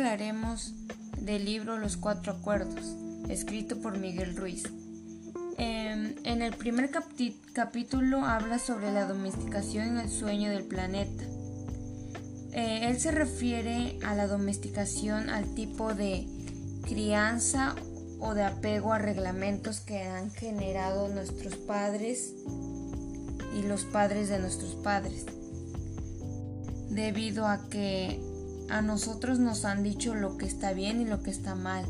hablaremos del libro Los Cuatro Acuerdos, escrito por Miguel Ruiz. Em, en el primer capítulo habla sobre la domesticación y el sueño del planeta. Eh, él se refiere a la domesticación al tipo de crianza o de apego a reglamentos que han generado nuestros padres y los padres de nuestros padres. Debido a que a nosotros nos han dicho lo que está bien y lo que está mal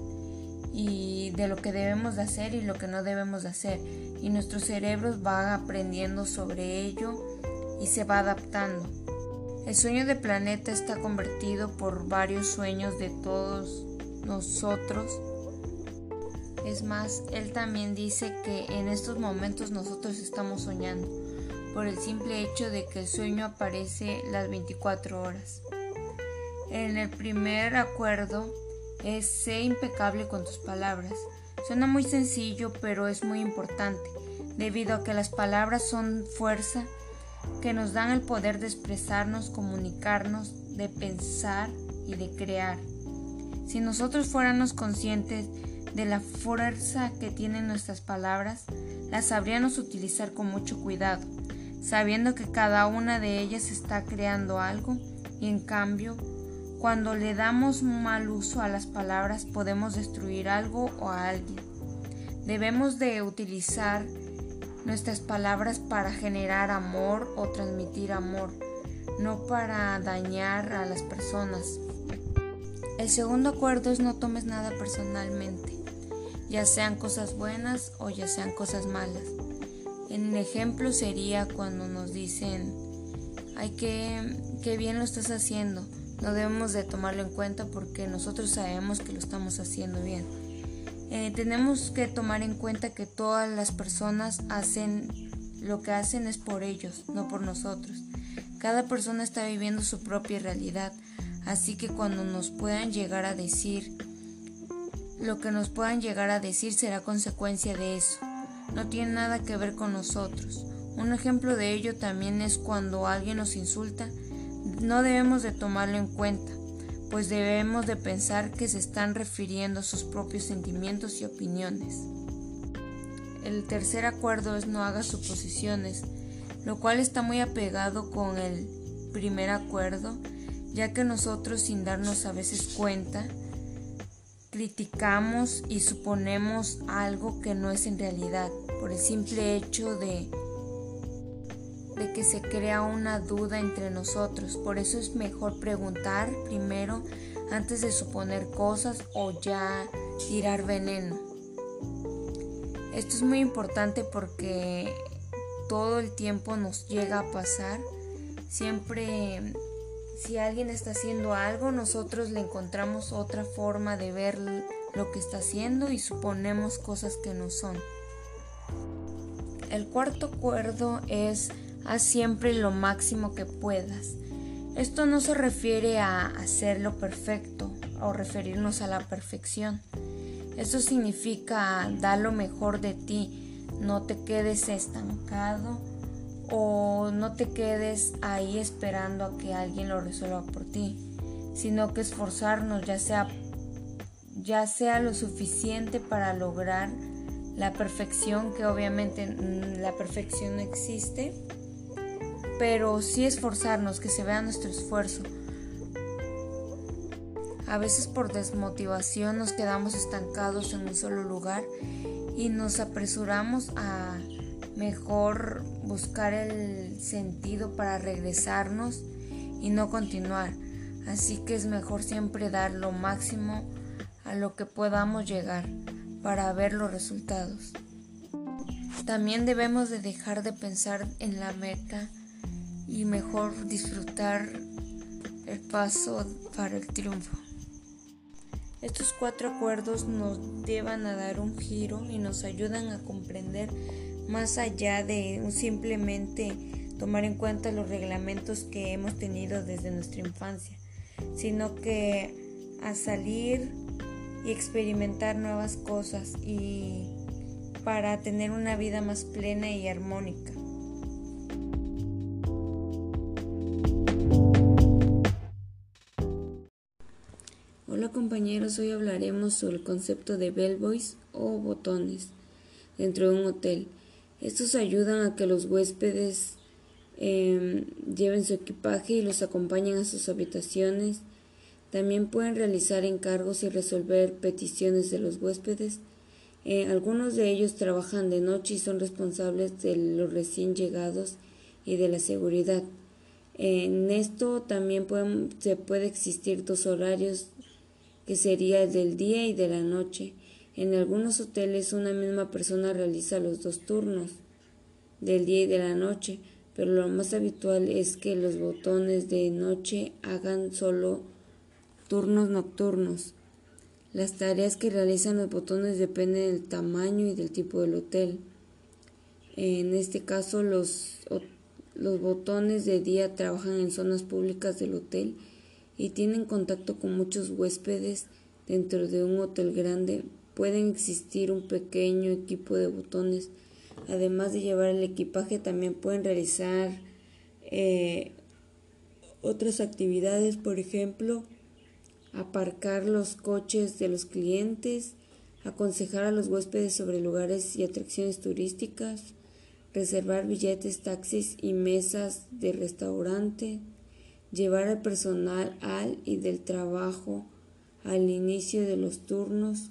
y de lo que debemos de hacer y lo que no debemos de hacer y nuestros cerebros van aprendiendo sobre ello y se va adaptando. El sueño de planeta está convertido por varios sueños de todos nosotros. Es más, él también dice que en estos momentos nosotros estamos soñando por el simple hecho de que el sueño aparece las 24 horas. En el primer acuerdo es ser impecable con tus palabras. Suena muy sencillo, pero es muy importante, debido a que las palabras son fuerza que nos dan el poder de expresarnos, comunicarnos, de pensar y de crear. Si nosotros fuéramos conscientes de la fuerza que tienen nuestras palabras, las sabríamos utilizar con mucho cuidado, sabiendo que cada una de ellas está creando algo y en cambio, cuando le damos mal uso a las palabras podemos destruir algo o a alguien. Debemos de utilizar nuestras palabras para generar amor o transmitir amor, no para dañar a las personas. El segundo acuerdo es no tomes nada personalmente, ya sean cosas buenas o ya sean cosas malas. En ejemplo sería cuando nos dicen, ay, que, qué bien lo estás haciendo. No debemos de tomarlo en cuenta porque nosotros sabemos que lo estamos haciendo bien. Eh, tenemos que tomar en cuenta que todas las personas hacen lo que hacen es por ellos, no por nosotros. Cada persona está viviendo su propia realidad, así que cuando nos puedan llegar a decir, lo que nos puedan llegar a decir será consecuencia de eso. No tiene nada que ver con nosotros. Un ejemplo de ello también es cuando alguien nos insulta, no debemos de tomarlo en cuenta pues debemos de pensar que se están refiriendo a sus propios sentimientos y opiniones. El tercer acuerdo es no haga suposiciones, lo cual está muy apegado con el primer acuerdo, ya que nosotros sin darnos a veces cuenta, criticamos y suponemos algo que no es en realidad, por el simple hecho de de que se crea una duda entre nosotros. Por eso es mejor preguntar primero antes de suponer cosas o ya tirar veneno. Esto es muy importante porque todo el tiempo nos llega a pasar. Siempre si alguien está haciendo algo, nosotros le encontramos otra forma de ver lo que está haciendo y suponemos cosas que no son. El cuarto acuerdo es haz siempre lo máximo que puedas. Esto no se refiere a hacerlo perfecto o referirnos a la perfección. Esto significa dar lo mejor de ti, no te quedes estancado o no te quedes ahí esperando a que alguien lo resuelva por ti, sino que esforzarnos ya sea ya sea lo suficiente para lograr la perfección, que obviamente mm, la perfección no existe, pero sí esforzarnos, que se vea nuestro esfuerzo. A veces por desmotivación nos quedamos estancados en un solo lugar y nos apresuramos a mejor buscar el sentido para regresarnos y no continuar. Así que es mejor siempre dar lo máximo a lo que podamos llegar para ver los resultados. También debemos de dejar de pensar en la meta y mejor disfrutar el paso para el triunfo. Estos cuatro acuerdos nos llevan a dar un giro y nos ayudan a comprender más allá de simplemente tomar en cuenta los reglamentos que hemos tenido desde nuestra infancia, sino que a salir y experimentar nuevas cosas y para tener una vida más plena y armónica. Compañeros, hoy hablaremos sobre el concepto de bellboys o botones dentro de un hotel. Estos ayudan a que los huéspedes em, lleven su equipaje y los acompañen a sus habitaciones. También pueden realizar encargos y resolver peticiones de los huéspedes. Eh, algunos de ellos trabajan de noche y son responsables de los recién llegados y de la seguridad. En esto también se puede existir dos horarios que sería el del día y de la noche. En algunos hoteles una misma persona realiza los dos turnos del día y de la noche, pero lo más habitual es que los botones de noche hagan solo turnos nocturnos. Las tareas que realizan los botones dependen del tamaño y del tipo del hotel. En este caso, los, los botones de día trabajan en zonas públicas del hotel y tienen contacto con muchos huéspedes dentro de un hotel grande, pueden existir un pequeño equipo de botones. Además de llevar el equipaje, también pueden realizar eh, otras actividades, por ejemplo, aparcar los coches de los clientes, aconsejar a los huéspedes sobre lugares y atracciones turísticas, reservar billetes, taxis y mesas de restaurante, llevar al personal al y del trabajo al inicio de los turnos,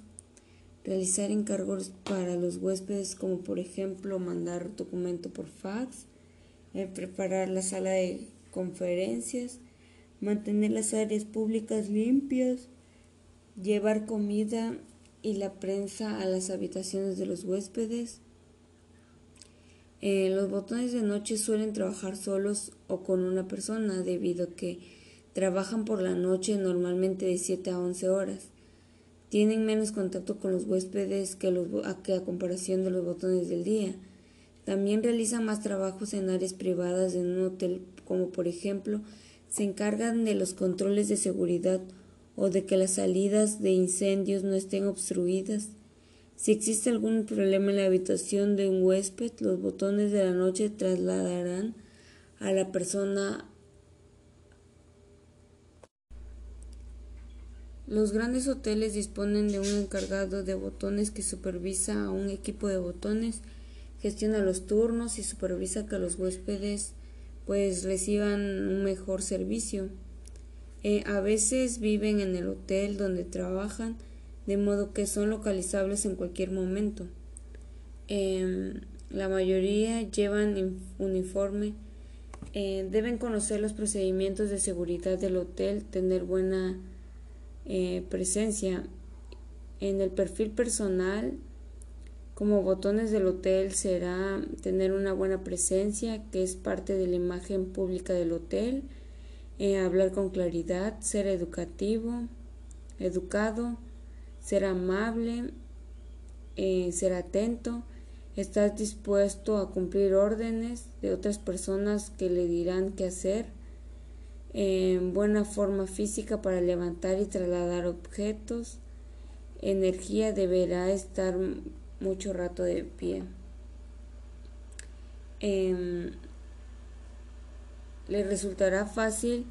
realizar encargos para los huéspedes como por ejemplo mandar documento por fax, eh, preparar la sala de conferencias, mantener las áreas públicas limpias, llevar comida y la prensa a las habitaciones de los huéspedes, eh, los botones de noche suelen trabajar solos o con una persona debido a que trabajan por la noche normalmente de 7 a 11 horas. Tienen menos contacto con los huéspedes que, que a comparación de los botones del día. También realizan más trabajos en áreas privadas en un hotel como por ejemplo se encargan de los controles de seguridad o de que las salidas de incendios no estén obstruidas si existe algún problema en la habitación de un huésped, los botones de la noche trasladarán a la persona. Los grandes hoteles disponen de un encargado de botones que supervisa a un equipo de botones, gestiona los turnos y supervisa que los huéspedes pues reciban un mejor servicio. Eh, a veces viven en el hotel donde trabajan de modo que son localizables en cualquier momento. Em, la mayoría llevan uniforme, eh, deben conocer los procedimientos de seguridad del hotel, tener buena eh, presencia. En el perfil personal, como botones del hotel, será tener una buena presencia, que es parte de la imagen pública del hotel, eh, hablar con claridad, ser educativo, educado, ser amable, eh, ser atento, estar dispuesto a cumplir órdenes de otras personas que le dirán qué hacer, en buena forma física para levantar y trasladar objetos, energía deberá estar mucho rato de pie. Em, le resultará fácil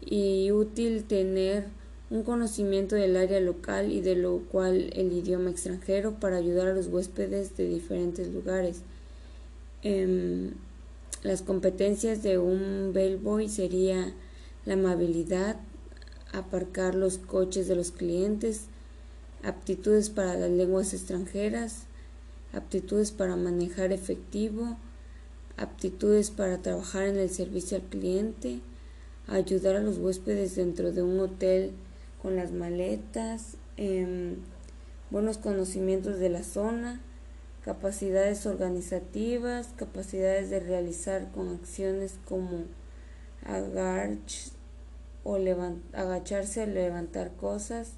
y útil tener un conocimiento del área local y de lo cual el idioma extranjero para ayudar a los huéspedes de diferentes lugares. Em, las competencias de un bellboy sería la amabilidad, aparcar los coches de los clientes, aptitudes para las lenguas extranjeras, aptitudes para manejar efectivo, aptitudes para trabajar en el servicio al cliente, ayudar a los huéspedes dentro de un hotel con las maletas, em, buenos conocimientos de la zona, capacidades organizativas, capacidades de realizar con acciones como o agacharse o levantar cosas,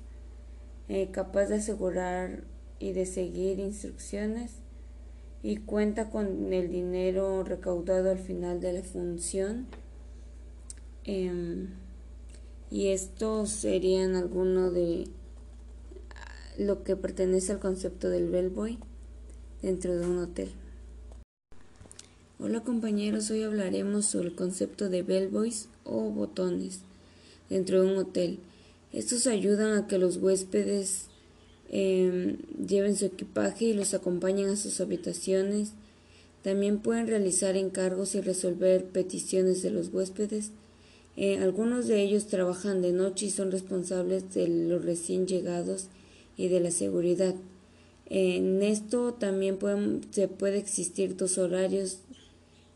eh, capaz de asegurar y de seguir instrucciones y cuenta con el dinero recaudado al final de la función. Em, y estos serían algunos de lo que pertenece al concepto del bellboy dentro de un hotel. Hola compañeros, hoy hablaremos sobre el concepto de bellboys o botones dentro de un hotel. Estos ayudan a que los huéspedes em, lleven su equipaje y los acompañen a sus habitaciones. También pueden realizar encargos y resolver peticiones de los huéspedes. Eh, algunos de ellos trabajan de noche y son responsables de los recién llegados y de la seguridad. En esto también se puede existir dos horarios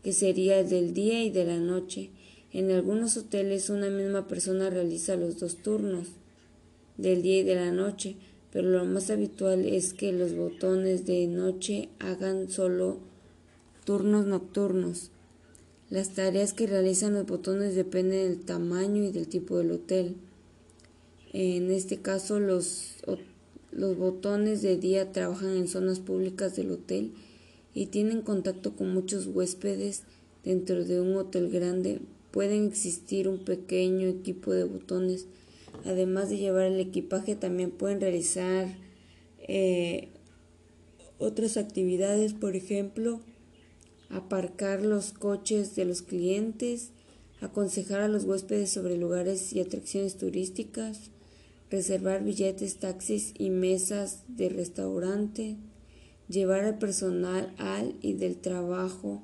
que sería el del día y de la noche. En algunos hoteles una misma persona realiza los dos turnos del día y de la noche, pero lo más habitual es que los botones de noche hagan solo turnos nocturnos. Las tareas que realizan los botones dependen del tamaño y del tipo del hotel. En este caso, los, los botones de día trabajan en zonas públicas del hotel y tienen contacto con muchos huéspedes dentro de un hotel grande Pueden existir un pequeño equipo de botones. Además de llevar el equipaje, también pueden realizar eh, otras actividades, por ejemplo, aparcar los coches de los clientes, aconsejar a los huéspedes sobre lugares y atracciones turísticas, reservar billetes, taxis y mesas de restaurante, llevar al personal al y del trabajo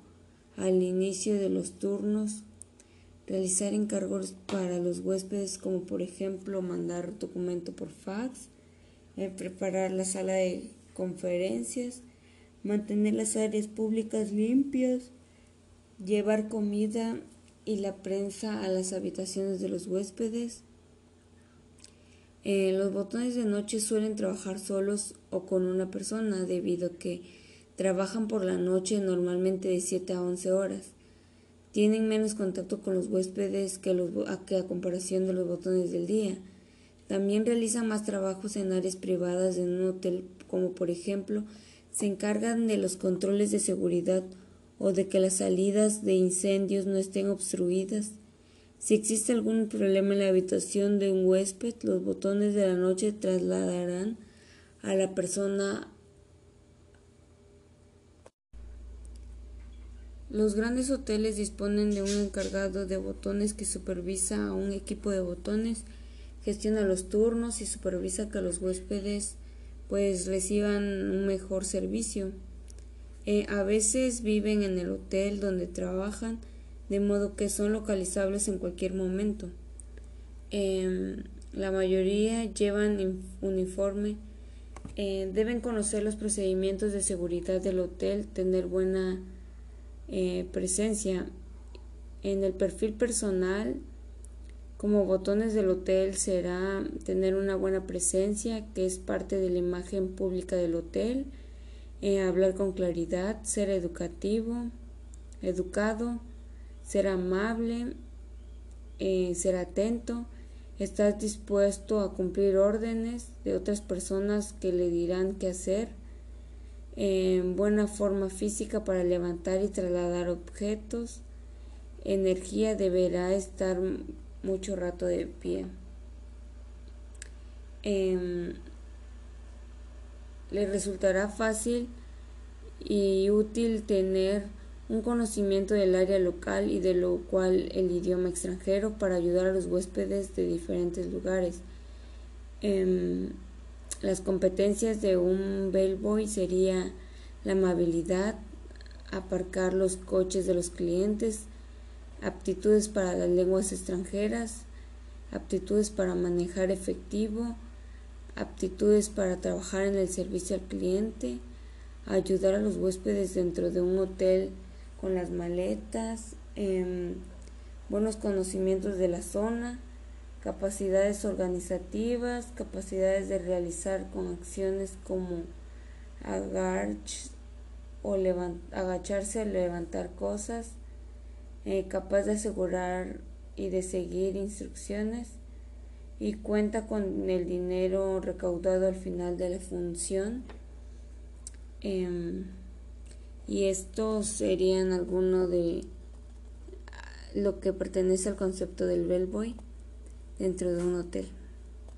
al inicio de los turnos, realizar encargos para los huéspedes como por ejemplo mandar documento por fax, eh, preparar la sala de conferencias, mantener las áreas públicas limpias, llevar comida y la prensa a las habitaciones de los huéspedes. Eh, los botones de noche suelen trabajar solos o con una persona debido a que trabajan por la noche normalmente de 7 a 11 horas. Tienen menos contacto con los huéspedes que, los, a, que a comparación de los botones del día. También realizan más trabajos en áreas privadas en un hotel, como por ejemplo, se encargan de los controles de seguridad o de que las salidas de incendios no estén obstruidas. Si existe algún problema en la habitación de un huésped, los botones de la noche trasladarán a la persona Los grandes hoteles disponen de un encargado de botones que supervisa a un equipo de botones, gestiona los turnos y supervisa que los huéspedes pues reciban un mejor servicio. Eh, a veces viven en el hotel donde trabajan, de modo que son localizables en cualquier momento. Em, la mayoría llevan uniforme, eh, deben conocer los procedimientos de seguridad del hotel, tener buena eh, presencia en el perfil personal como botones del hotel será tener una buena presencia que es parte de la imagen pública del hotel eh, hablar con claridad ser educativo educado ser amable eh, ser atento estar dispuesto a cumplir órdenes de otras personas que le dirán qué hacer en buena forma física para levantar y trasladar objetos. Energía deberá estar mucho rato de pie. Em, le resultará fácil y útil tener un conocimiento del área local y de lo cual el idioma extranjero para ayudar a los huéspedes de diferentes lugares. Em, las competencias de un bellboy sería la amabilidad, aparcar los coches de los clientes, aptitudes para las lenguas extranjeras, aptitudes para manejar efectivo, aptitudes para trabajar en el servicio al cliente, ayudar a los huéspedes dentro de un hotel con las maletas, em, buenos conocimientos de la zona, capacidades organizativas, capacidades de realizar con acciones como o agacharse o levantar cosas, eh, capaz de asegurar y de seguir instrucciones y cuenta con el dinero recaudado al final de la función. Em, y estos serían algunos de lo que pertenece al concepto del bellboy dentro de un hotel.